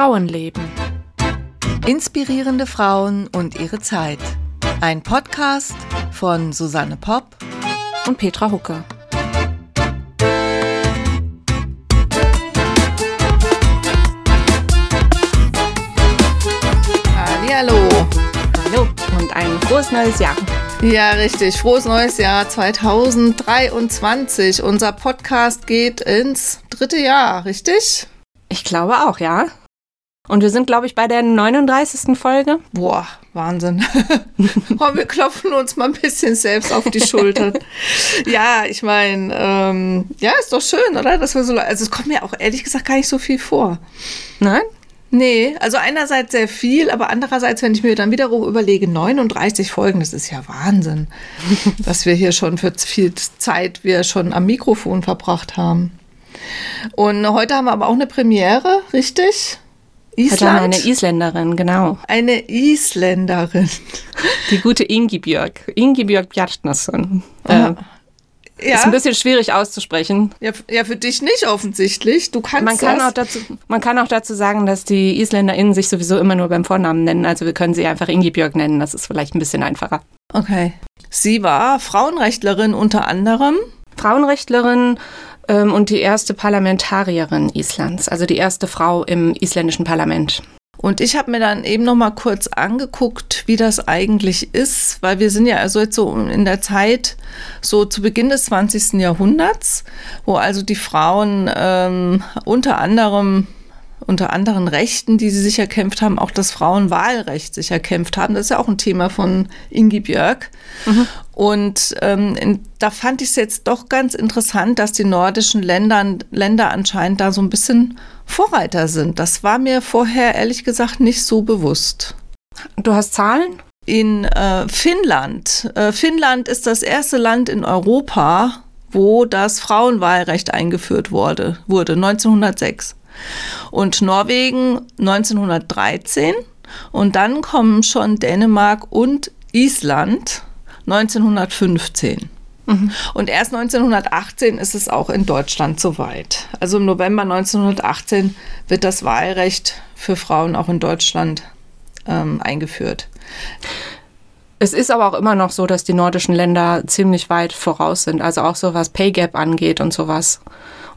Frauenleben. Inspirierende Frauen und ihre Zeit. Ein Podcast von Susanne Popp und Petra Hucke. Hallo. Hallo und ein frohes neues Jahr. Ja, richtig. Frohes neues Jahr 2023. Unser Podcast geht ins dritte Jahr, richtig? Ich glaube auch, ja. Und wir sind, glaube ich, bei der 39. Folge. Boah, Wahnsinn. oh, wir klopfen uns mal ein bisschen selbst auf die Schulter. ja, ich meine, ähm, ja, ist doch schön, oder? Dass wir so, also es kommt mir auch ehrlich gesagt gar nicht so viel vor. Nein? Nee, also einerseits sehr viel, aber andererseits, wenn ich mir dann wiederum überlege, 39 Folgen, das ist ja Wahnsinn, was wir hier schon für viel Zeit wir schon am Mikrofon verbracht haben. Und heute haben wir aber auch eine Premiere, richtig? Island? Wir eine Isländerin, genau. Eine Isländerin. Die gute Ingi Björk. Ingi Björk Bjartnason. Äh, ja. Ist ein bisschen schwierig auszusprechen. Ja, ja, für dich nicht offensichtlich. Du kannst man kann das. Auch dazu, man kann auch dazu sagen, dass die IsländerInnen sich sowieso immer nur beim Vornamen nennen. Also wir können sie einfach Ingi Björk nennen. Das ist vielleicht ein bisschen einfacher. Okay. Sie war Frauenrechtlerin unter anderem. Frauenrechtlerin ähm, und die erste Parlamentarierin Islands, also die erste Frau im isländischen Parlament. Und ich habe mir dann eben noch mal kurz angeguckt, wie das eigentlich ist, weil wir sind ja also jetzt so in der Zeit so zu Beginn des 20. Jahrhunderts, wo also die Frauen ähm, unter anderem unter anderen Rechten, die sie sich erkämpft haben, auch das Frauenwahlrecht sich erkämpft haben. Das ist ja auch ein Thema von Ingi Björk. Mhm. Und ähm, da fand ich es jetzt doch ganz interessant, dass die nordischen Länder, Länder anscheinend da so ein bisschen Vorreiter sind. Das war mir vorher ehrlich gesagt nicht so bewusst. Du hast Zahlen? In äh, Finnland. Äh, Finnland ist das erste Land in Europa, wo das Frauenwahlrecht eingeführt wurde, wurde 1906 und Norwegen 1913 und dann kommen schon Dänemark und Island 1915. Mhm. Und erst 1918 ist es auch in Deutschland soweit. Also im November 1918 wird das Wahlrecht für Frauen auch in Deutschland ähm, eingeführt. Es ist aber auch immer noch so, dass die nordischen Länder ziemlich weit voraus sind. Also auch so was Pay Gap angeht und sowas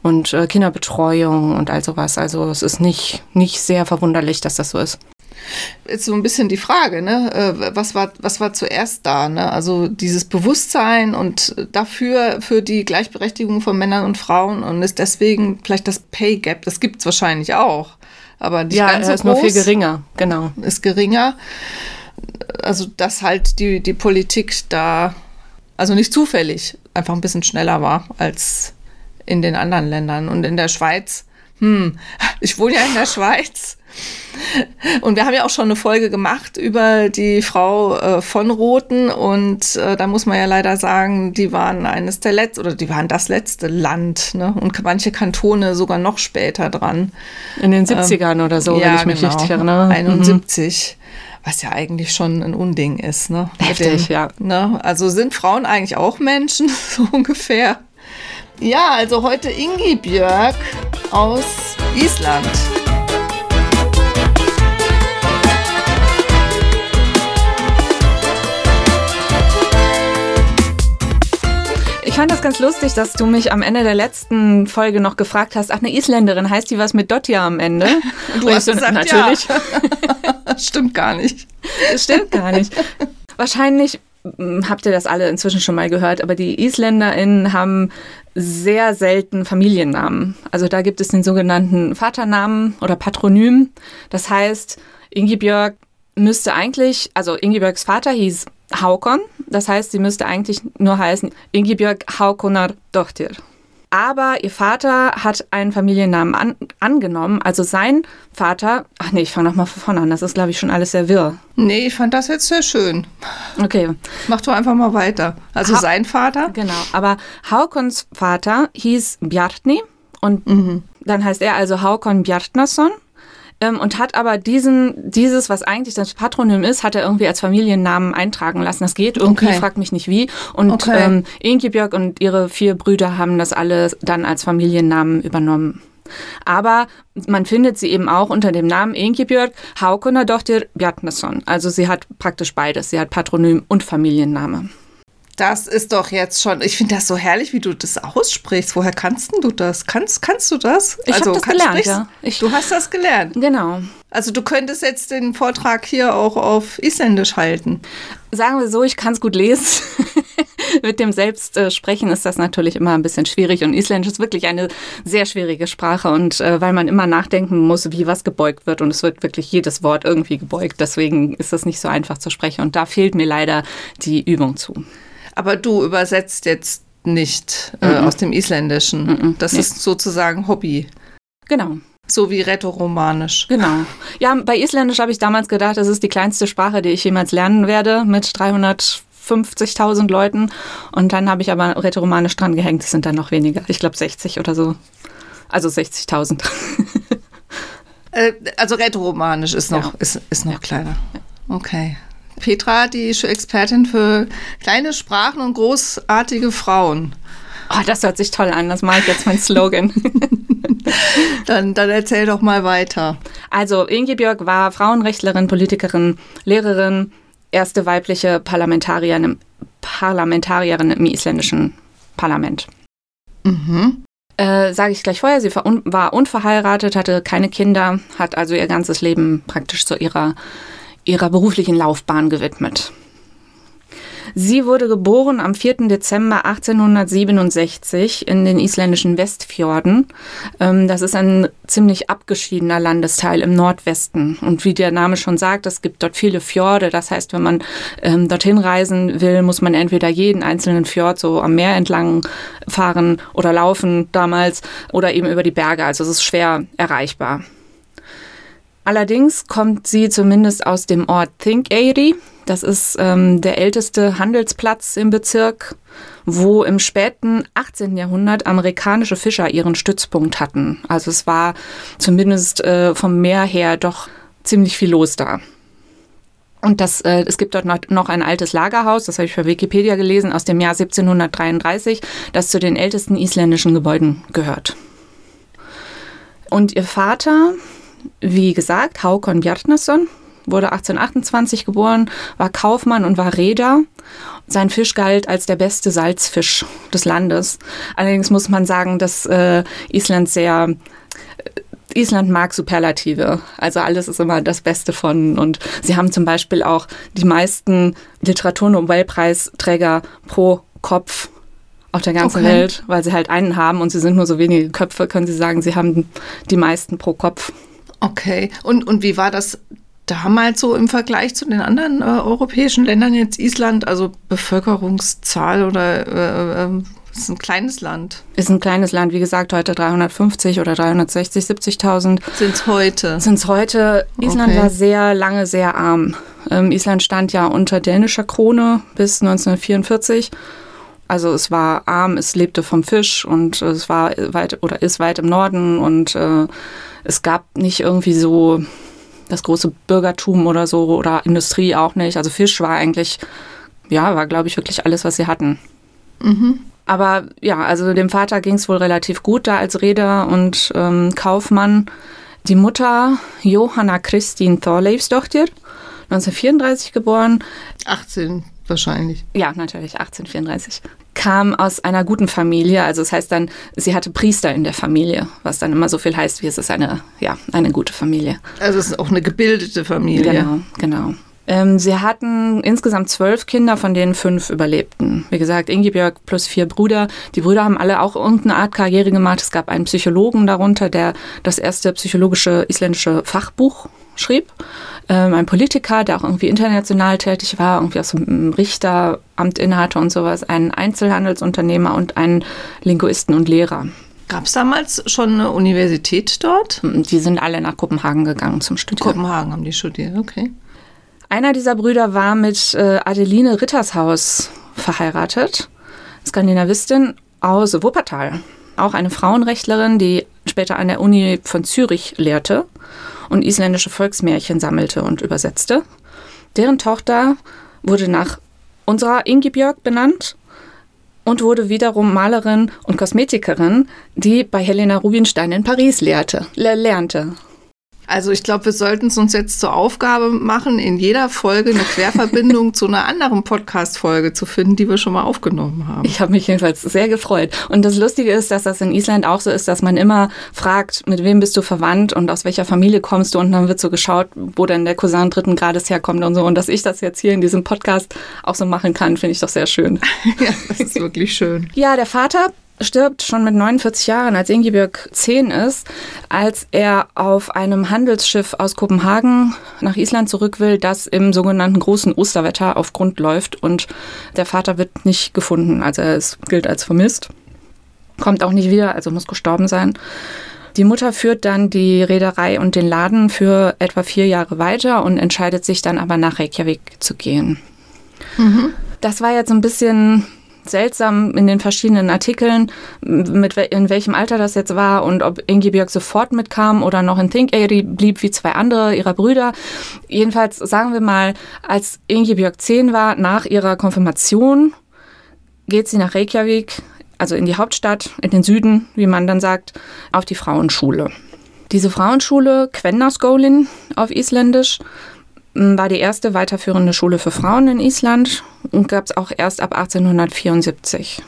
und äh, Kinderbetreuung und all sowas. Also es ist nicht, nicht sehr verwunderlich, dass das so ist. Jetzt so ein bisschen die Frage, ne? Äh, was, war, was war zuerst da? Ne? Also dieses Bewusstsein und dafür für die Gleichberechtigung von Männern und Frauen und ist deswegen vielleicht das Pay Gap, das gibt es wahrscheinlich auch. Aber nicht ja, ganz so ist nur viel geringer, genau. Ist geringer. Also, dass halt die, die Politik da, also nicht zufällig, einfach ein bisschen schneller war als in den anderen Ländern. Und in der Schweiz, hm, ich wohne ja in der Schweiz. Und wir haben ja auch schon eine Folge gemacht über die Frau äh, von Roten und äh, da muss man ja leider sagen, die waren eines der letzten oder die waren das letzte Land ne? und manche Kantone sogar noch später dran. In den 70ern ähm, oder so, ja, wenn ich mich genau, richtig erinnere. 71. Mhm. Was ja eigentlich schon ein Unding ist. Ne? Heftig, dem, ja. Ne? Also sind Frauen eigentlich auch Menschen, so ungefähr? Ja, also heute Ingi Björk aus Island. Ich fand das ganz lustig, dass du mich am Ende der letzten Folge noch gefragt hast, ach, eine Isländerin, heißt die was mit Dotja am Ende? Du hast gesagt, natürlich. Ja. Stimmt gar nicht. Stimmt gar nicht. Wahrscheinlich hm, habt ihr das alle inzwischen schon mal gehört, aber die IsländerInnen haben sehr selten Familiennamen. Also da gibt es den sogenannten Vaternamen oder Patronym. Das heißt, Ingibjörg müsste eigentlich, also Ingibjörgs Vater hieß Haukon. Das heißt, sie müsste eigentlich nur heißen Ingibjörg Haukonar Dochtir. Aber ihr Vater hat einen Familiennamen an, angenommen. Also sein Vater, ach nee, ich fange nochmal von vorne an. Das ist, glaube ich, schon alles sehr wirr. Nee, ich fand das jetzt sehr schön. Okay. Mach doch einfach mal weiter. Also ha sein Vater? Genau. Aber Haukons Vater hieß Bjartni und mhm. dann heißt er also Haukon Bjartnason ähm, und hat aber diesen, dieses, was eigentlich das Patronym ist, hat er irgendwie als Familiennamen eintragen lassen. Das geht irgendwie, okay. fragt mich nicht wie. Und okay. ähm, Ingebjörg und ihre vier Brüder haben das alle dann als Familiennamen übernommen. Aber man findet sie eben auch unter dem Namen Ingebjörg Haukonadottir Bjartnesson. Also sie hat praktisch beides. Sie hat Patronym und Familienname. Das ist doch jetzt schon, ich finde das so herrlich, wie du das aussprichst. Woher kannst du das? Kannst, kannst du das? Ich also, habe das gelernt, ja. Ich, du hast das gelernt. Genau. Also du könntest jetzt den Vortrag hier auch auf Isländisch halten. Sagen wir so, ich kann es gut lesen. Mit dem Selbstsprechen ist das natürlich immer ein bisschen schwierig und Isländisch ist wirklich eine sehr schwierige Sprache und äh, weil man immer nachdenken muss, wie was gebeugt wird und es wird wirklich jedes Wort irgendwie gebeugt. Deswegen ist das nicht so einfach zu sprechen und da fehlt mir leider die Übung zu. Aber du übersetzt jetzt nicht äh, -mm. aus dem Isländischen. Mm das nee. ist sozusagen Hobby. Genau. So wie Rätoromanisch. Genau. Ja, bei Isländisch habe ich damals gedacht, das ist die kleinste Sprache, die ich jemals lernen werde, mit 350.000 Leuten. Und dann habe ich aber Rätoromanisch dran gehängt. Das sind dann noch weniger. Ich glaube 60 oder so. Also 60.000. äh, also Rätoromanisch ist noch, ja. ist, ist noch ja. kleiner. Okay. Petra, die Expertin für kleine Sprachen und großartige Frauen. Oh, das hört sich toll an. Das mache ich jetzt mein Slogan. dann, dann erzähl doch mal weiter. Also, Ingebjörg war Frauenrechtlerin, Politikerin, Lehrerin, erste weibliche Parlamentarierin, Parlamentarierin im isländischen Parlament. Mhm. Äh, Sage ich gleich vorher, sie war, un war unverheiratet, hatte keine Kinder, hat also ihr ganzes Leben praktisch zu ihrer ihrer beruflichen Laufbahn gewidmet. Sie wurde geboren am 4. Dezember 1867 in den isländischen Westfjorden. Ähm, das ist ein ziemlich abgeschiedener Landesteil im Nordwesten. Und wie der Name schon sagt, es gibt dort viele Fjorde. Das heißt, wenn man ähm, dorthin reisen will, muss man entweder jeden einzelnen Fjord so am Meer entlang fahren oder laufen damals oder eben über die Berge. Also es ist schwer erreichbar. Allerdings kommt sie zumindest aus dem Ort Thinkeyri. Das ist ähm, der älteste Handelsplatz im Bezirk, wo im späten 18. Jahrhundert amerikanische Fischer ihren Stützpunkt hatten. Also es war zumindest äh, vom Meer her doch ziemlich viel los da. Und das, äh, es gibt dort noch, ein altes Lagerhaus, das habe ich bei Wikipedia gelesen, aus dem Jahr 1733, das zu den ältesten isländischen Gebäuden gehört. Und ihr Vater, wie gesagt, Haukon Bjartnesson wurde 1828 geboren, war Kaufmann und war Reeder. Sein Fisch galt als der beste Salzfisch des Landes. Allerdings muss man sagen, dass äh, Island sehr äh, Island mag Superlative. Also alles ist immer das Beste von. Und sie haben zum Beispiel auch die meisten Literaturnobelpreisträger pro Kopf auf der ganzen okay. Welt, weil sie halt einen haben und sie sind nur so wenige Köpfe, können sie sagen, sie haben die meisten pro Kopf. Okay. Und, und wie war das damals so im Vergleich zu den anderen äh, europäischen Ländern, jetzt Island, also Bevölkerungszahl oder äh, äh, ist ein kleines Land? Ist ein kleines Land, wie gesagt, heute 350 oder 360, 70.000. Sind es heute? Sind es heute. Island okay. war sehr lange sehr arm. Ähm, Island stand ja unter dänischer Krone bis 1944. Also es war arm, es lebte vom Fisch und es war weit oder ist weit im Norden und äh, es gab nicht irgendwie so das große Bürgertum oder so oder Industrie auch nicht. Also Fisch war eigentlich, ja, war glaube ich wirklich alles, was sie hatten. Mhm. Aber ja, also dem Vater ging es wohl relativ gut da als Reeder und ähm, Kaufmann. Die Mutter Johanna Christine Thorleifsdochter, 1934 geboren. 18 wahrscheinlich. Ja, natürlich, 1834 kam aus einer guten Familie. Also das heißt dann, sie hatte Priester in der Familie, was dann immer so viel heißt, wie es ist eine, ja, eine gute Familie. Also es ist auch eine gebildete Familie. Genau, genau. Ähm, sie hatten insgesamt zwölf Kinder, von denen fünf überlebten. Wie gesagt, Ingebjörg plus vier Brüder. Die Brüder haben alle auch irgendeine Art Karriere gemacht. Es gab einen Psychologen darunter, der das erste psychologische isländische Fachbuch schrieb. Ähm, ein Politiker, der auch irgendwie international tätig war, irgendwie aus dem Richteramt innehatte und sowas, ein Einzelhandelsunternehmer und einen Linguisten und Lehrer. Gab es damals schon eine Universität dort? Die sind alle nach Kopenhagen gegangen zum Studieren. Kopenhagen haben die studiert, okay. Einer dieser Brüder war mit äh, Adeline Rittershaus verheiratet, Skandinavistin aus Wuppertal. Auch eine Frauenrechtlerin, die später an der Uni von Zürich lehrte und isländische Volksmärchen sammelte und übersetzte. Deren Tochter wurde nach unserer Ingebjörg benannt. und wurde wiederum Malerin und Kosmetikerin, die bei Helena Rubinstein in Paris lehrte, lernte. Also ich glaube, wir sollten es uns jetzt zur Aufgabe machen, in jeder Folge eine Querverbindung zu einer anderen Podcast-Folge zu finden, die wir schon mal aufgenommen haben. Ich habe mich jedenfalls sehr gefreut. Und das Lustige ist, dass das in Island auch so ist, dass man immer fragt, mit wem bist du verwandt und aus welcher Familie kommst du? Und dann wird so geschaut, wo denn der Cousin dritten Grades herkommt und so. Und dass ich das jetzt hier in diesem Podcast auch so machen kann, finde ich doch sehr schön. ja, das ist wirklich schön. Ja, der Vater stirbt schon mit 49 Jahren, als Ingebjörg 10 ist, als er auf einem Handelsschiff aus Kopenhagen nach Island zurück will, das im sogenannten großen Osterwetter auf Grund läuft und der Vater wird nicht gefunden. Also er ist, gilt als vermisst, kommt auch nicht wieder, also muss gestorben sein. Die Mutter führt dann die Reederei und den Laden für etwa vier Jahre weiter und entscheidet sich dann aber nach Reykjavik zu gehen. Mhm. Das war jetzt so ein bisschen seltsam in den verschiedenen Artikeln, mit in welchem Alter das jetzt war und ob Ingebjörg sofort mitkam oder noch in Think Airy blieb wie zwei andere ihrer Brüder. Jedenfalls sagen wir mal, als Ingebjörg zehn war, nach ihrer Konfirmation, geht sie nach Reykjavik, also in die Hauptstadt, in den Süden, wie man dann sagt, auf die Frauenschule. Diese Frauenschule, Kvennaskólin auf Isländisch, war die erste weiterführende Schule für Frauen in Island und gab es auch erst ab 1874.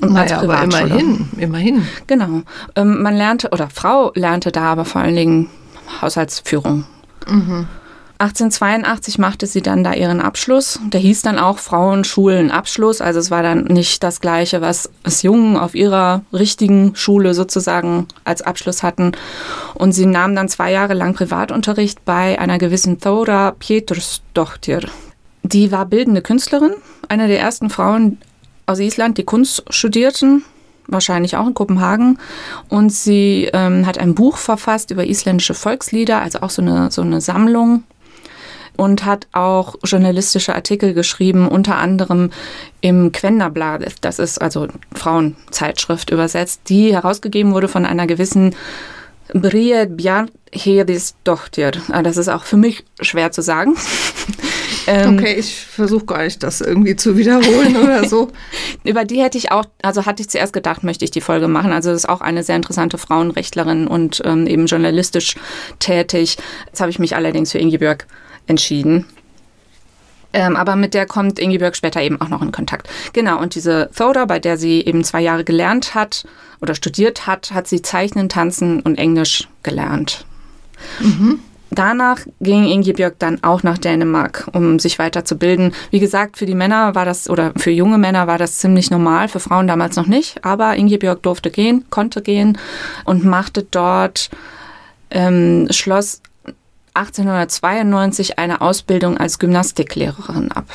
Und naja, als aber immerhin, immerhin. Genau. Ähm, man lernte, oder Frau lernte da aber vor allen Dingen Haushaltsführung. Mhm. 1882 machte sie dann da ihren Abschluss. Der hieß dann auch Frauenschulenabschluss. Also es war dann nicht das Gleiche, was es Jungen auf ihrer richtigen Schule sozusagen als Abschluss hatten. Und sie nahm dann zwei Jahre lang Privatunterricht bei einer gewissen Thora Pétursdóttir. Die war bildende Künstlerin, eine der ersten Frauen aus Island, die Kunst studierten wahrscheinlich auch in Kopenhagen. Und sie ähm, hat ein Buch verfasst über isländische Volkslieder, also auch so eine, so eine Sammlung und hat auch journalistische Artikel geschrieben, unter anderem im Quenderblad, das ist also Frauenzeitschrift übersetzt, die herausgegeben wurde von einer gewissen Brie Bjarhedis Dochter. Ah, das ist auch für mich schwer zu sagen. Ähm, okay, ich versuche gar nicht, das irgendwie zu wiederholen oder so. Über die hätte ich auch, also hatte ich zuerst gedacht, möchte ich die Folge machen. Also das ist auch eine sehr interessante Frauenrechtlerin und ähm, eben journalistisch tätig. Jetzt habe ich mich allerdings für Ingebjörg entschieden. Ähm, aber mit der kommt Ingeborg später eben auch noch in Kontakt. Genau, und diese Thoda, bei der sie eben zwei Jahre gelernt hat oder studiert hat, hat sie Zeichnen, Tanzen und Englisch gelernt. Mhm. Danach ging Ingebjörg dann auch nach Dänemark, um sich weiterzubilden. Wie gesagt, für die Männer war das, oder für junge Männer war das ziemlich normal, für Frauen damals noch nicht. Aber Ingebjörg durfte gehen, konnte gehen und machte dort, ähm, schloss 1892 eine Ausbildung als Gymnastiklehrerin ab.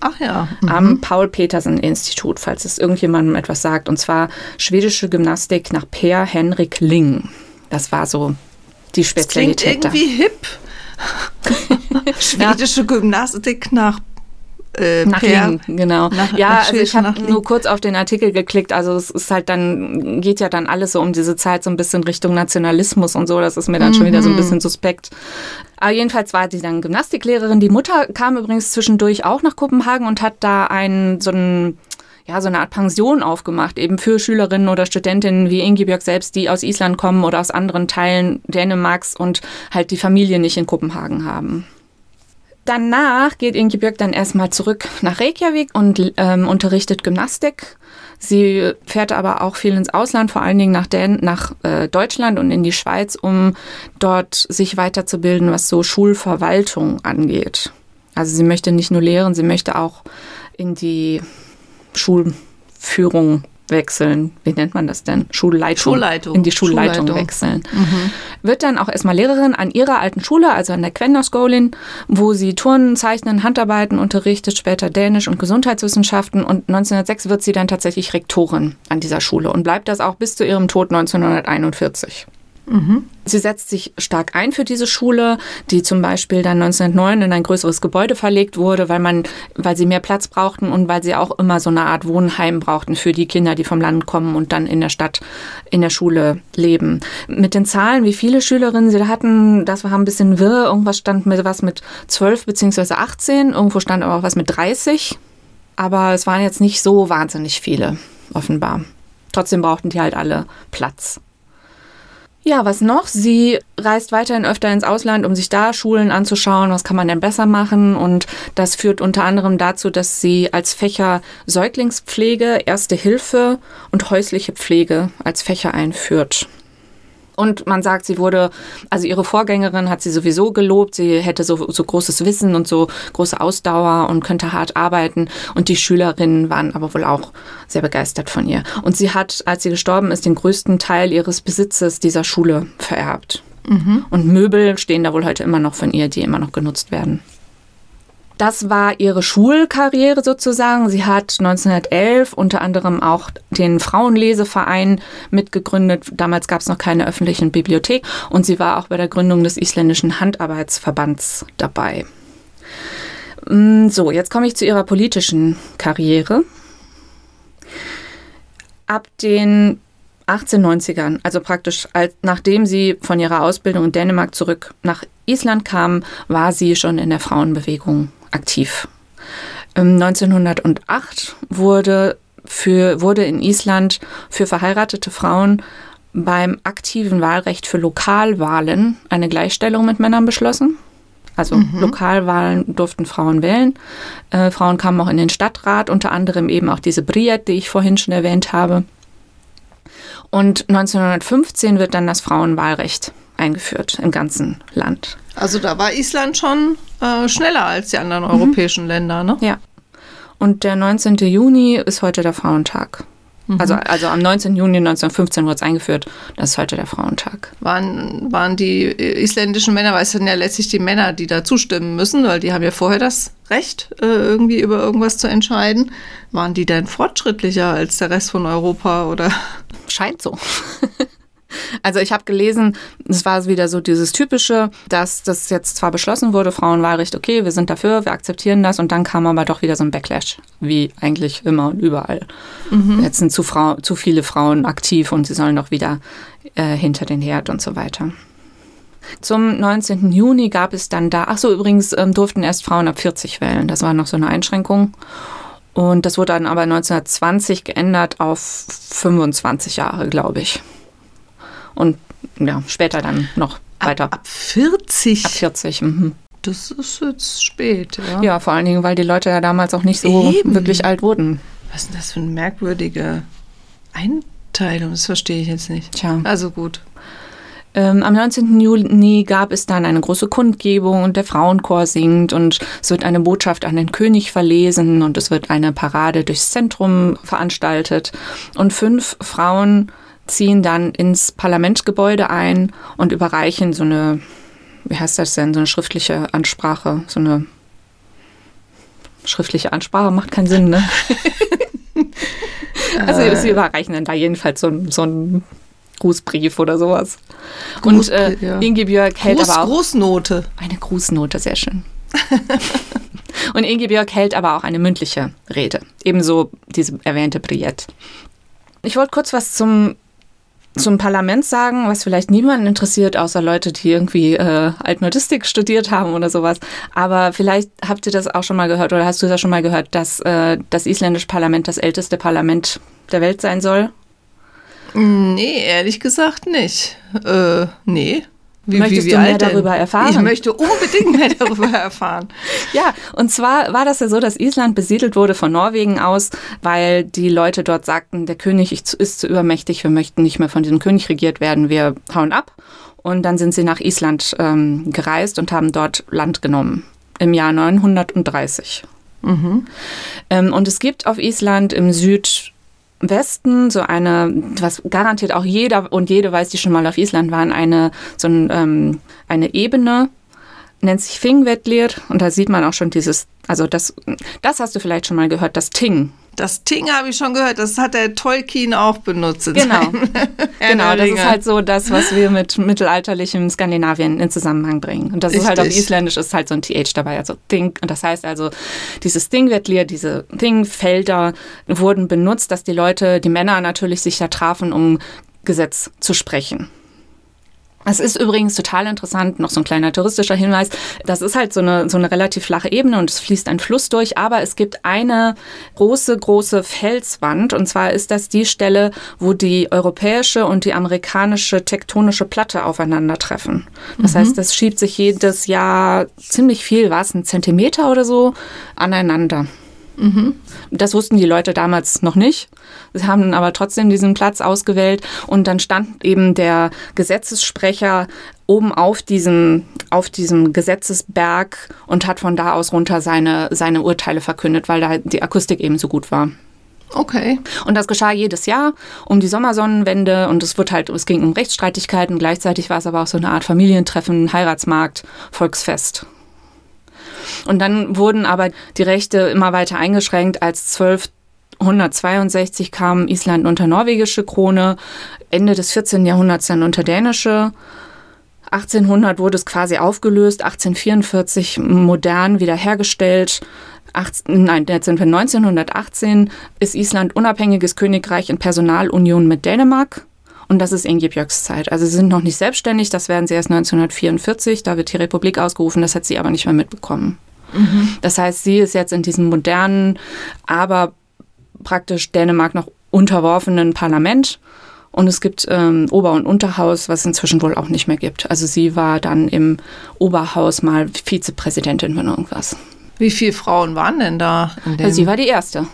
Ach ja. Mhm. Am Paul-Petersen-Institut, falls es irgendjemandem etwas sagt. Und zwar schwedische Gymnastik nach Per Henrik Ling. Das war so die Spezialität. Das klingt irgendwie hip. Schwedische Gymnastik nach äh, nach per, Lingen, genau. Nach, ja, nach also ich habe nur kurz auf den Artikel geklickt. Also es ist halt dann, geht ja dann alles so um diese Zeit so ein bisschen Richtung Nationalismus und so. Das ist mir dann mhm. schon wieder so ein mhm. bisschen suspekt. Aber jedenfalls war sie dann Gymnastiklehrerin. Die Mutter kam übrigens zwischendurch auch nach Kopenhagen und hat da einen so einen ja, so eine Art Pension aufgemacht, eben für Schülerinnen oder Studentinnen wie Ingebjörg selbst, die aus Island kommen oder aus anderen Teilen Dänemarks und halt die Familie nicht in Kopenhagen haben. Danach geht Ingebjörg dann erstmal zurück nach Reykjavik und ähm, unterrichtet Gymnastik. Sie fährt aber auch viel ins Ausland, vor allen Dingen nach, Dän nach äh, Deutschland und in die Schweiz, um dort sich weiterzubilden, was so Schulverwaltung angeht. Also sie möchte nicht nur lehren, sie möchte auch in die Schulführung wechseln. Wie nennt man das denn? Schulleitung. Schulleitung. In die Schulleitung, Schulleitung. wechseln. Mhm. Wird dann auch erstmal Lehrerin an ihrer alten Schule, also an der Kvennaskólin, wo sie Turnen, Zeichnen, Handarbeiten unterrichtet, später Dänisch und Gesundheitswissenschaften. Und 1906 wird sie dann tatsächlich Rektorin an dieser Schule und bleibt das auch bis zu ihrem Tod 1941. Mhm. Sie setzt sich stark ein für diese Schule, die zum Beispiel dann 1909 in ein größeres Gebäude verlegt wurde, weil man, weil sie mehr Platz brauchten und weil sie auch immer so eine Art Wohnheim brauchten für die Kinder, die vom Land kommen und dann in der Stadt in der Schule leben. Mit den Zahlen, wie viele Schülerinnen sie hatten, das war ein bisschen wirr. Irgendwas stand mit was mit 12 beziehungsweise 18, irgendwo stand aber auch was mit 30. aber es waren jetzt nicht so wahnsinnig viele, offenbar. Trotzdem brauchten die halt alle Platz. Ja, was noch? Sie reist weiterhin öfter ins Ausland, um sich da Schulen anzuschauen, was kann man denn besser machen. Und das führt unter anderem dazu, dass sie als Fächer Säuglingspflege, Erste Hilfe und häusliche Pflege als Fächer einführt. Und man sagt, sie wurde, also ihre Vorgängerin hat sie sowieso gelobt, sie hätte so, so großes Wissen und so große Ausdauer und könnte hart arbeiten. Und die Schülerinnen waren aber wohl auch sehr begeistert von ihr. Und sie hat, als sie gestorben ist, den größten Teil ihres Besitzes dieser Schule vererbt. Mhm. Und Möbel stehen da wohl heute immer noch von ihr, die immer noch genutzt werden. Das war ihre Schulkarriere sozusagen. Sie hat 1911 unter anderem auch den Frauenleseverein mitgegründet. Damals gab es noch keine öffentlichen Bibliothek und sie war auch bei der Gründung des isländischen Handarbeitsverbands dabei. Mm, so, jetzt komme ich zu ihrer politischen Karriere. Ab den 1890ern, also praktisch als, nachdem sie von ihrer Ausbildung in Dänemark zurück nach Island kam, war sie schon in der Frauenbewegung aktiv. 1908 wurde, für, wurde in Island für verheiratete Frauen beim aktiven Wahlrecht für Lokalwahlen eine Gleichstellung mit Männern beschlossen. Also mhm. Lokalwahlen durften Frauen wählen. Äh, Frauen kamen auch in den Stadtrat, unter anderem eben auch diese Briet, die ich vorhin schon erwähnt habe. Und 1915 wird dann das Frauenwahlrecht eingeführt im ganzen Land. Also da war Island schon äh, schneller als die anderen mhm. europäischen Länder, ne? Ja. Und der 19. Juni ist heute der Frauentag. Mhm. Also, also am 19. Juni 1915 wurde es eingeführt. Das ist heute der Frauentag. Waren, waren die isländischen Männer, weil es sind ja letztlich die Männer, die da zustimmen müssen, weil die haben ja vorher das Recht, äh, irgendwie über irgendwas zu entscheiden. Waren die denn fortschrittlicher als der Rest von Europa oder? Scheint so. Also ich habe gelesen, es war wieder so dieses typische, dass das jetzt zwar beschlossen wurde, Frauenwahlrecht, okay, wir sind dafür, wir akzeptieren das und dann kam aber doch wieder so ein Backlash, wie eigentlich immer und überall. Mhm. Jetzt sind zu, Frau, zu viele Frauen aktiv und sie sollen doch wieder äh, hinter den Herd und so weiter. Zum 19. Juni gab es dann da, ach so, übrigens ähm, durften erst Frauen ab 40 wählen, das war noch so eine Einschränkung. Und das wurde dann aber 1920 geändert auf 25 Jahre, glaube ich und ja, später dann noch weiter. Ab, ab 40? Ab 40, mhm. Das ist jetzt spät, ja. Ja, vor allen Dingen, weil die Leute ja damals auch nicht so Eben. wirklich alt wurden. Was ist denn das für eine merkwürdige Einteilung? Das verstehe ich jetzt nicht. Tja. Also gut. Ähm, am 19. Juni gab es dann eine große Kundgebung und der Frauenchor singt und es wird eine Botschaft an den König verlesen und es wird eine Parade durchs Zentrum veranstaltet und fünf Frauen ziehen dann ins Parlamentsgebäude ein und überreichen so eine, wie heißt das denn, so eine schriftliche Ansprache, so eine schriftliche Ansprache macht keinen Sinn, ne? also äh. sie überreichen dann da jedenfalls so, so einen Grußbrief oder sowas. Gruß, und äh, ja. Ingebjörg hält Gruß, aber auch Grußnote. Eine Grußnote, sehr schön. und Ingebjörg hält aber auch eine mündliche Rede. Ebenso diese erwähnte Briette. Ich wollte kurz was zum zum Parlament sagen, was vielleicht niemanden interessiert, außer Leute, die irgendwie äh, Altnordistik studiert haben oder sowas. Aber vielleicht habt ihr das auch schon mal gehört oder hast du das schon mal gehört, dass äh, das isländische Parlament das älteste Parlament der Welt sein soll? Nee, ehrlich gesagt nicht. Äh, nee. Wie, Möchtest wie, wie du mehr darüber erfahren? Ich möchte unbedingt mehr darüber erfahren. Ja, und zwar war das ja so, dass Island besiedelt wurde von Norwegen aus, weil die Leute dort sagten, der König ist zu übermächtig, wir möchten nicht mehr von diesem König regiert werden, wir hauen ab. Und dann sind sie nach Island ähm, gereist und haben dort Land genommen im Jahr 930. Mhm. Ähm, und es gibt auf Island im Süd Westen so eine, was garantiert auch jeder und jede weiß, die schon mal auf Island waren, eine, so ein, ähm, eine Ebene, nennt sich Fingvetlir und da sieht man auch schon dieses, also das, das hast du vielleicht schon mal gehört, das Ting. Das Ting habe ich schon gehört, das hat der Tolkien auch benutzt. Genau, genau das ist halt so das, was wir mit mittelalterlichem Skandinavien in Zusammenhang bringen. Und das Richtig. ist halt auf Isländisch ist halt so ein TH dabei, also Ting. Und das heißt also, dieses Dingwettlier, diese Dingfelder wurden benutzt, dass die Leute, die Männer natürlich sich da trafen, um Gesetz zu sprechen. Es ist übrigens total interessant, noch so ein kleiner touristischer Hinweis. Das ist halt so eine, so eine relativ flache Ebene und es fließt ein Fluss durch, aber es gibt eine große, große Felswand und zwar ist das die Stelle, wo die europäische und die amerikanische tektonische Platte aufeinandertreffen. Das mhm. heißt, das schiebt sich jedes Jahr ziemlich viel, was, ein Zentimeter oder so, aneinander. Mhm. Das wussten die Leute damals noch nicht. Sie haben aber trotzdem diesen Platz ausgewählt und dann stand eben der Gesetzessprecher oben auf diesem, auf diesem Gesetzesberg und hat von da aus runter seine, seine Urteile verkündet, weil da die Akustik eben so gut war. Okay. Und das geschah jedes Jahr um die Sommersonnenwende und es wird halt, es ging um Rechtsstreitigkeiten. Gleichzeitig war es aber auch so eine Art Familientreffen, Heiratsmarkt, Volksfest. Und dann wurden aber die Rechte immer weiter eingeschränkt, als 1262 kam Island unter norwegische Krone, Ende des 14. Jahrhunderts dann unter dänische. 1800 wurde es quasi aufgelöst, 1844 modern wiederhergestellt. 18, nein, jetzt sind wir 1918, ist Island unabhängiges Königreich in Personalunion mit Dänemark. Und das ist Ingebjörgs Zeit. Also sie sind noch nicht selbstständig, das werden sie erst 1944, da wird die Republik ausgerufen, das hat sie aber nicht mehr mitbekommen. Mhm. Das heißt, sie ist jetzt in diesem modernen, aber praktisch Dänemark noch unterworfenen Parlament. Und es gibt ähm, Ober- und Unterhaus, was es inzwischen wohl auch nicht mehr gibt. Also sie war dann im Oberhaus mal Vizepräsidentin von irgendwas. Wie viele Frauen waren denn da? Also sie war die erste.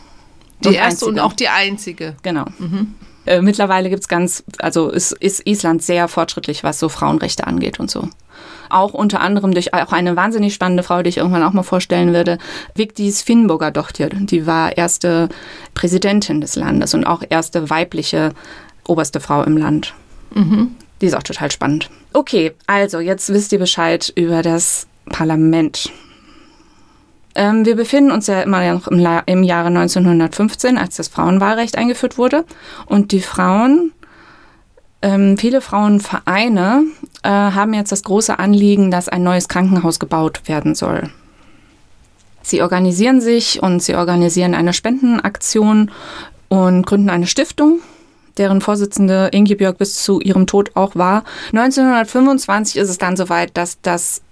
Die und erste einzige. und auch die einzige. Genau. Mhm. Äh, mittlerweile gibt es ganz, also ist, ist Island sehr fortschrittlich, was so Frauenrechte angeht und so auch unter anderem durch auch eine wahnsinnig spannende Frau, die ich irgendwann auch mal vorstellen würde, Vigdis Finnburger Dochter. Die war erste Präsidentin des Landes und auch erste weibliche oberste Frau im Land. Mhm. Die ist auch total spannend. Okay, also jetzt wisst ihr Bescheid über das Parlament. Ähm, wir befinden uns ja immer noch im, im Jahre 1915, als das Frauenwahlrecht eingeführt wurde. Und die Frauen ähm, viele Frauenvereine äh, haben jetzt das große Anliegen, dass ein neues Krankenhaus gebaut werden soll. Sie organisieren sich und sie organisieren eine Spendenaktion und gründen eine Stiftung, deren Vorsitzende Ingebjörg bis zu ihrem Tod auch war. 1925 ist es dann soweit, dass das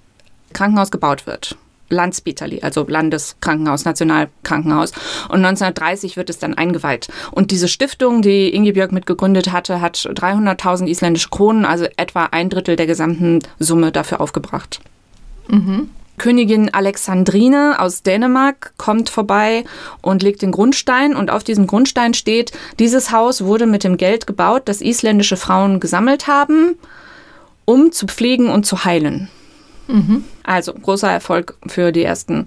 Krankenhaus gebaut wird. Landspitali, also Landeskrankenhaus, Nationalkrankenhaus. Und 1930 wird es dann eingeweiht. Und diese Stiftung, die Ingebjörg mitgegründet hatte, hat 300.000 isländische Kronen, also etwa ein Drittel der gesamten Summe dafür aufgebracht. Mhm. Königin Alexandrine aus Dänemark kommt vorbei und legt den Grundstein und auf diesem Grundstein steht, dieses Haus wurde mit dem Geld gebaut, das isländische Frauen gesammelt haben, um zu pflegen und zu heilen. Mhm. Also großer Erfolg für die ersten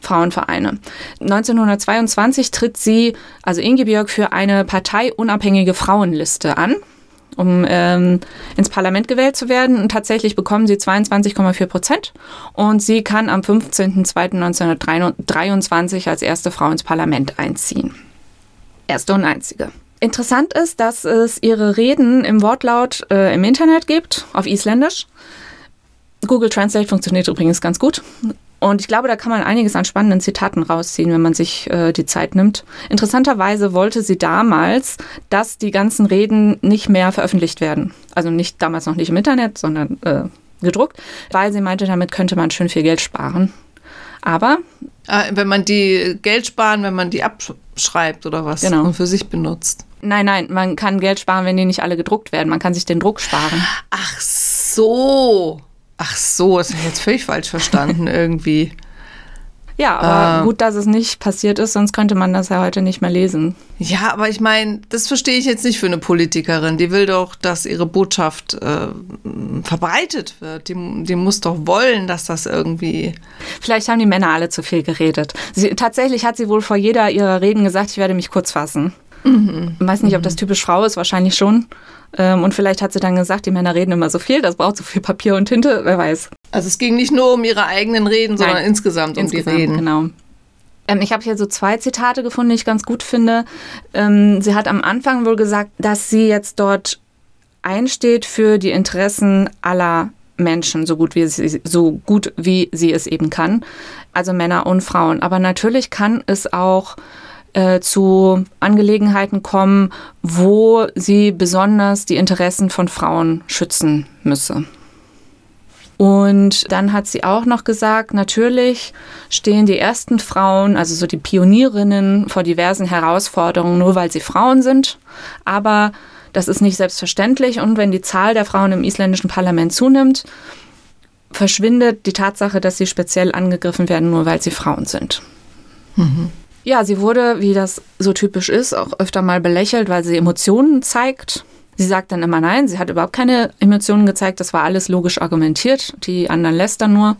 Frauenvereine. 1922 tritt sie, also Ingebjörg, für eine parteiunabhängige Frauenliste an um ähm, ins Parlament gewählt zu werden. Und tatsächlich bekommen sie 22,4 Prozent. Und sie kann am 15.02.1923 als erste Frau ins Parlament einziehen. Erste und einzige. Interessant ist, dass es ihre Reden im Wortlaut äh, im Internet gibt, auf Isländisch. Google Translate funktioniert übrigens ganz gut. Und ich glaube, da kann man einiges an spannenden Zitaten rausziehen, wenn man sich äh, die Zeit nimmt. Interessanterweise wollte sie damals, dass die ganzen Reden nicht mehr veröffentlicht werden. Also nicht damals noch nicht im Internet, sondern äh, gedruckt, weil sie meinte, damit könnte man schön viel Geld sparen. Aber. Ah, wenn man die Geld sparen, wenn man die abschreibt oder was genau. und für sich benutzt. Nein, nein, man kann Geld sparen, wenn die nicht alle gedruckt werden. Man kann sich den Druck sparen. Ach so. Ach so, das habe ich jetzt völlig falsch verstanden irgendwie. Ja, aber äh, gut, dass es nicht passiert ist, sonst könnte man das ja heute nicht mehr lesen. Ja, aber ich meine, das verstehe ich jetzt nicht für eine Politikerin. Die will doch, dass ihre Botschaft äh, verbreitet wird. Die, die, muss doch wollen, dass das irgendwie. Vielleicht haben die Männer alle zu viel geredet. Sie, tatsächlich hat sie wohl vor jeder ihrer Reden gesagt, ich werde mich kurz fassen. Mhm. Ich weiß nicht, ob das typisch Frau ist, wahrscheinlich schon. Ähm, und vielleicht hat sie dann gesagt, die Männer reden immer so viel, das braucht so viel Papier und Tinte, wer weiß. Also es ging nicht nur um ihre eigenen Reden, sondern Nein, insgesamt um insgesamt, die Reden. Genau. Ähm, ich habe hier so zwei Zitate gefunden, die ich ganz gut finde. Ähm, sie hat am Anfang wohl gesagt, dass sie jetzt dort einsteht für die Interessen aller Menschen, so gut wie sie, so gut wie sie es eben kann. Also Männer und Frauen. Aber natürlich kann es auch äh, zu Angelegenheiten kommen, wo sie besonders die Interessen von Frauen schützen müsse. Und dann hat sie auch noch gesagt, natürlich stehen die ersten Frauen, also so die Pionierinnen, vor diversen Herausforderungen, nur weil sie Frauen sind. Aber das ist nicht selbstverständlich. Und wenn die Zahl der Frauen im isländischen Parlament zunimmt, verschwindet die Tatsache, dass sie speziell angegriffen werden, nur weil sie Frauen sind. Mhm. Ja, sie wurde, wie das so typisch ist, auch öfter mal belächelt, weil sie Emotionen zeigt. Sie sagt dann immer nein, sie hat überhaupt keine Emotionen gezeigt, das war alles logisch argumentiert, die anderen lästern nur.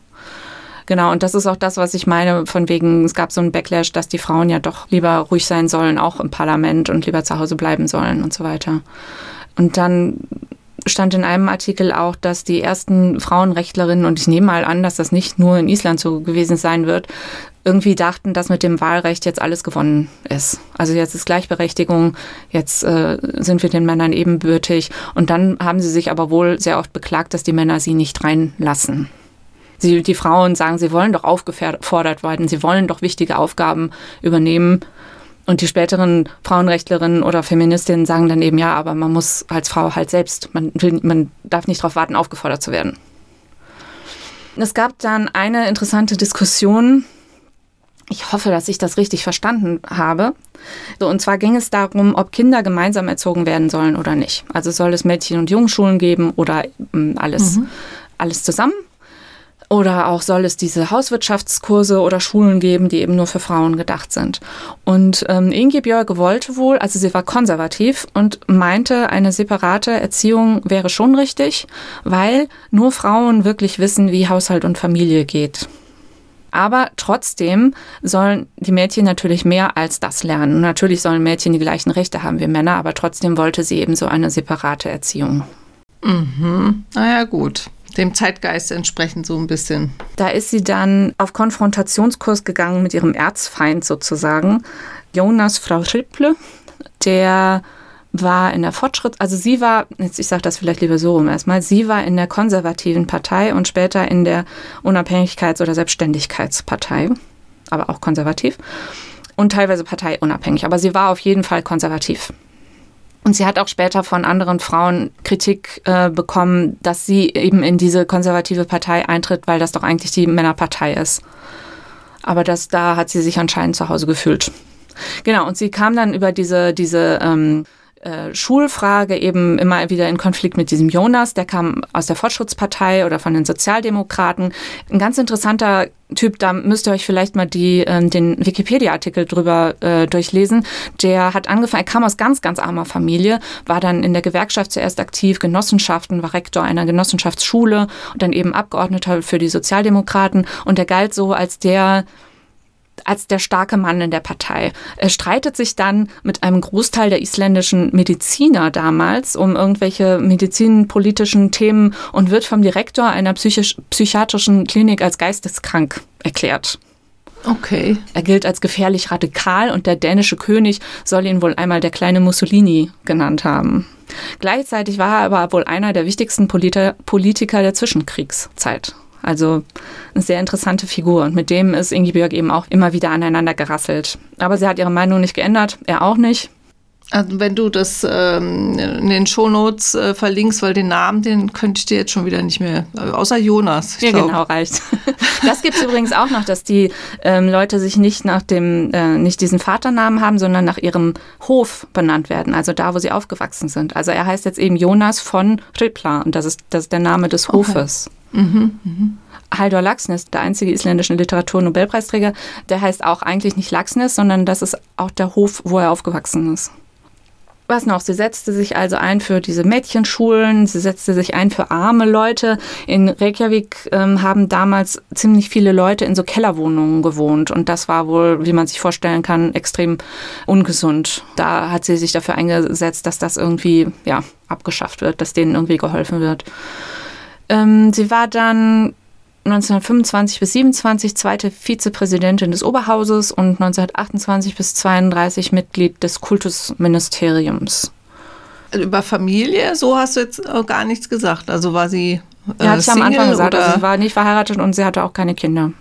Genau, und das ist auch das, was ich meine, von wegen, es gab so einen Backlash, dass die Frauen ja doch lieber ruhig sein sollen, auch im Parlament und lieber zu Hause bleiben sollen und so weiter. Und dann stand in einem Artikel auch, dass die ersten Frauenrechtlerinnen, und ich nehme mal an, dass das nicht nur in Island so gewesen sein wird, irgendwie dachten, dass mit dem Wahlrecht jetzt alles gewonnen ist. Also jetzt ist Gleichberechtigung, jetzt äh, sind wir den Männern ebenbürtig. Und dann haben sie sich aber wohl sehr oft beklagt, dass die Männer sie nicht reinlassen. Sie, die Frauen sagen, sie wollen doch aufgefordert werden, sie wollen doch wichtige Aufgaben übernehmen. Und die späteren Frauenrechtlerinnen oder Feministinnen sagen dann eben, ja, aber man muss als Frau halt selbst, man, will, man darf nicht darauf warten, aufgefordert zu werden. Es gab dann eine interessante Diskussion ich hoffe, dass ich das richtig verstanden habe. So, und zwar ging es darum, ob Kinder gemeinsam erzogen werden sollen oder nicht. Also soll es Mädchen- und Jungschulen geben oder ähm, alles, mhm. alles zusammen? Oder auch soll es diese Hauswirtschaftskurse oder Schulen geben, die eben nur für Frauen gedacht sind. Und ähm, Inge Björk wollte wohl, also sie war konservativ und meinte, eine separate Erziehung wäre schon richtig, weil nur Frauen wirklich wissen, wie Haushalt und Familie geht. Aber trotzdem sollen die Mädchen natürlich mehr als das lernen. Natürlich sollen Mädchen die gleichen Rechte haben wie Männer, aber trotzdem wollte sie eben so eine separate Erziehung. Mhm. Naja, gut dem Zeitgeist entsprechend so ein bisschen. Da ist sie dann auf Konfrontationskurs gegangen mit ihrem Erzfeind sozusagen, Jonas Frau Schipple, der war in der Fortschritt, also sie war, jetzt ich sage das vielleicht lieber so rum erstmal, sie war in der konservativen Partei und später in der Unabhängigkeits- oder Selbstständigkeitspartei, aber auch konservativ und teilweise parteiunabhängig, aber sie war auf jeden Fall konservativ. Und sie hat auch später von anderen Frauen Kritik äh, bekommen, dass sie eben in diese konservative Partei eintritt, weil das doch eigentlich die Männerpartei ist. Aber das, da hat sie sich anscheinend zu Hause gefühlt. Genau, und sie kam dann über diese, diese ähm, äh, Schulfrage eben immer wieder in Konflikt mit diesem Jonas, der kam aus der Fortschrittspartei oder von den Sozialdemokraten. Ein ganz interessanter Typ, da müsst ihr euch vielleicht mal die, äh, den Wikipedia-Artikel drüber äh, durchlesen. Der hat angefangen, er kam aus ganz, ganz armer Familie, war dann in der Gewerkschaft zuerst aktiv, Genossenschaften, war Rektor einer Genossenschaftsschule und dann eben Abgeordneter für die Sozialdemokraten. Und er galt so als der als der starke Mann in der Partei. Er streitet sich dann mit einem Großteil der isländischen Mediziner damals um irgendwelche medizinpolitischen Themen und wird vom Direktor einer psychiatrischen Klinik als geisteskrank erklärt. Okay. Er gilt als gefährlich radikal und der dänische König soll ihn wohl einmal der kleine Mussolini genannt haben. Gleichzeitig war er aber wohl einer der wichtigsten Politiker der Zwischenkriegszeit. Also eine sehr interessante Figur. Und mit dem ist Ingi Björk eben auch immer wieder aneinander gerasselt. Aber sie hat ihre Meinung nicht geändert, er auch nicht. Also wenn du das ähm, in den Shownotes äh, verlinkst, weil den Namen, den könnte ich dir jetzt schon wieder nicht mehr, äh, außer Jonas. Ja, glaub. genau, reicht. Das gibt es übrigens auch noch, dass die ähm, Leute sich nicht nach dem, äh, nicht diesen Vaternamen haben, sondern nach ihrem Hof benannt werden, also da, wo sie aufgewachsen sind. Also er heißt jetzt eben Jonas von Ripla und das ist, das ist der Name des Hofes. Okay. Mhm, mhm. Haldor Laxness, der einzige isländische Literatur-Nobelpreisträger, der heißt auch eigentlich nicht Laxness, sondern das ist auch der Hof, wo er aufgewachsen ist. Was noch? Sie setzte sich also ein für diese Mädchenschulen, sie setzte sich ein für arme Leute. In Reykjavik ähm, haben damals ziemlich viele Leute in so Kellerwohnungen gewohnt und das war wohl, wie man sich vorstellen kann, extrem ungesund. Da hat sie sich dafür eingesetzt, dass das irgendwie ja, abgeschafft wird, dass denen irgendwie geholfen wird. Ähm, sie war dann 1925 bis 27 zweite Vizepräsidentin des Oberhauses und 1928 bis 32 Mitglied des Kultusministeriums. Über Familie, so hast du jetzt gar nichts gesagt. Also war sie. Äh, ja, hatte ich am Anfang gesagt. Also sie war nicht verheiratet und sie hatte auch keine Kinder.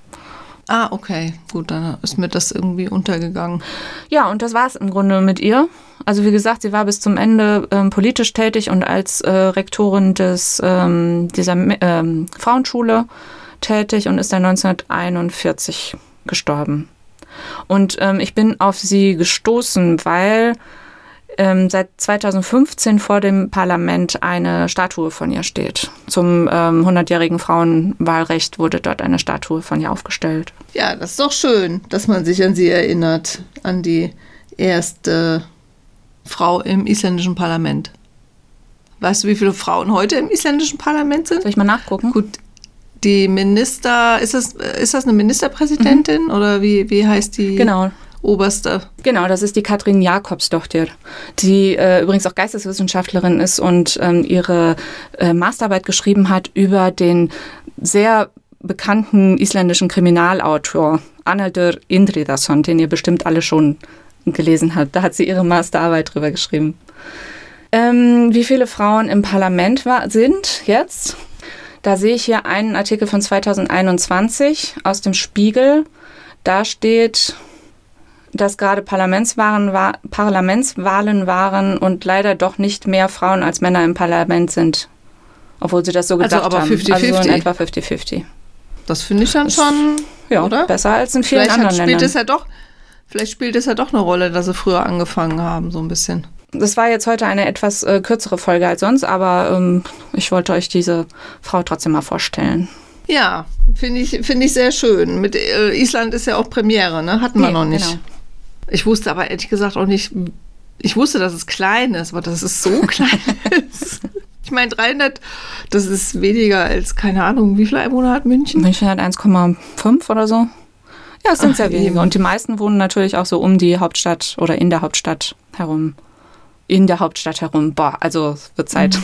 Ah, okay. Gut, dann ist mir das irgendwie untergegangen. Ja, und das war es im Grunde mit ihr. Also wie gesagt, sie war bis zum Ende ähm, politisch tätig und als äh, Rektorin des, ähm, dieser ähm, Frauenschule tätig und ist dann 1941 gestorben. Und ähm, ich bin auf sie gestoßen, weil ähm, seit 2015 vor dem Parlament eine Statue von ihr steht. Zum ähm, 100-jährigen Frauenwahlrecht wurde dort eine Statue von ihr aufgestellt. Ja, das ist doch schön, dass man sich an sie erinnert, an die erste Frau im isländischen Parlament. Weißt du, wie viele Frauen heute im isländischen Parlament sind? Soll ich mal nachgucken? Gut, die Minister, ist das, ist das eine Ministerpräsidentin mhm. oder wie, wie heißt die? Genau, Oberste. Genau, das ist die Katrin Jakobsdochter, die äh, übrigens auch Geisteswissenschaftlerin ist und ähm, ihre äh, Masterarbeit geschrieben hat über den sehr bekannten isländischen Kriminalautor Arnaldur Indridason, den ihr bestimmt alle schon gelesen habt. Da hat sie ihre Masterarbeit drüber geschrieben. Ähm, wie viele Frauen im Parlament war, sind jetzt? Da sehe ich hier einen Artikel von 2021 aus dem Spiegel. Da steht, dass gerade Parlamentswahlen, war, Parlamentswahlen waren und leider doch nicht mehr Frauen als Männer im Parlament sind. Obwohl sie das so also gesagt also aber 50 -50. haben. Also so in etwa 50-50. Das finde ich dann schon, ja, oder? besser als in vielen vielleicht anderen spielt Ländern. Es ja doch, vielleicht spielt es ja doch eine Rolle, dass sie früher angefangen haben, so ein bisschen. Das war jetzt heute eine etwas äh, kürzere Folge als sonst, aber ähm, ich wollte euch diese Frau trotzdem mal vorstellen. Ja, finde ich, find ich sehr schön. Mit äh, Island ist ja auch Premiere, ne? Hatten wir nee, noch nicht. Genau. Ich wusste aber ehrlich gesagt auch nicht, ich wusste, dass es klein ist, aber dass es so klein ist. Ich meine, 300, das ist weniger als, keine Ahnung, wie viele Einwohner hat München? München hat 1,5 oder so. Ja, es sind sehr wenige. Und die meisten wohnen natürlich auch so um die Hauptstadt oder in der Hauptstadt herum. In der Hauptstadt herum. Boah, also es wird Zeit.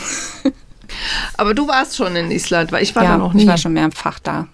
Mhm. Aber du warst schon in Island, weil ich war ja, da noch nie. Ich war schon mehrfach da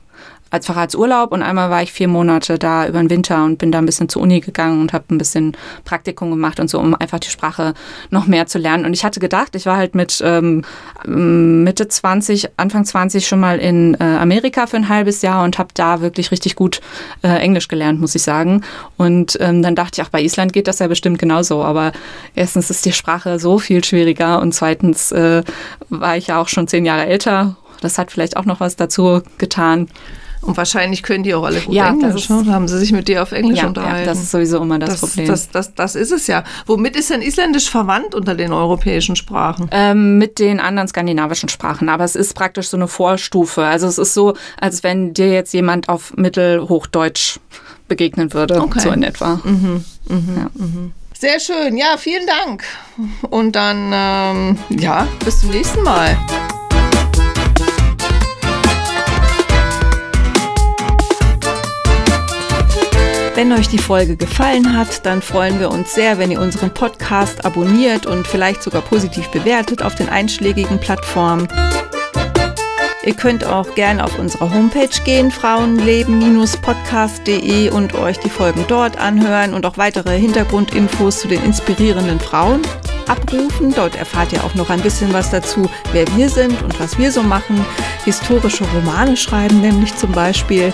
als Urlaub und einmal war ich vier Monate da über den Winter und bin da ein bisschen zur Uni gegangen und habe ein bisschen Praktikum gemacht und so, um einfach die Sprache noch mehr zu lernen. Und ich hatte gedacht, ich war halt mit ähm, Mitte 20, Anfang 20 schon mal in äh, Amerika für ein halbes Jahr und habe da wirklich richtig gut äh, Englisch gelernt, muss ich sagen. Und ähm, dann dachte ich, auch bei Island geht das ja bestimmt genauso. Aber erstens ist die Sprache so viel schwieriger und zweitens äh, war ich ja auch schon zehn Jahre älter. Das hat vielleicht auch noch was dazu getan. Und wahrscheinlich können die auch alle gut ja, Englisch. Ne? haben sie sich mit dir auf Englisch ja, unterhalten. Ja, das ist sowieso immer das, das Problem. Das, das, das, ist es ja. Womit ist denn Isländisch verwandt unter den europäischen Sprachen? Ähm, mit den anderen skandinavischen Sprachen. Aber es ist praktisch so eine Vorstufe. Also es ist so, als wenn dir jetzt jemand auf Mittelhochdeutsch begegnen würde. Okay. So in etwa. Mhm, mhm, ja. mhm. Sehr schön. Ja, vielen Dank. Und dann, ähm, ja, bis zum nächsten Mal. Wenn euch die Folge gefallen hat, dann freuen wir uns sehr, wenn ihr unseren Podcast abonniert und vielleicht sogar positiv bewertet auf den einschlägigen Plattformen. Ihr könnt auch gerne auf unsere Homepage gehen, frauenleben-podcast.de und euch die Folgen dort anhören und auch weitere Hintergrundinfos zu den inspirierenden Frauen abrufen. Dort erfahrt ihr auch noch ein bisschen was dazu, wer wir sind und was wir so machen. Historische Romane schreiben nämlich zum Beispiel.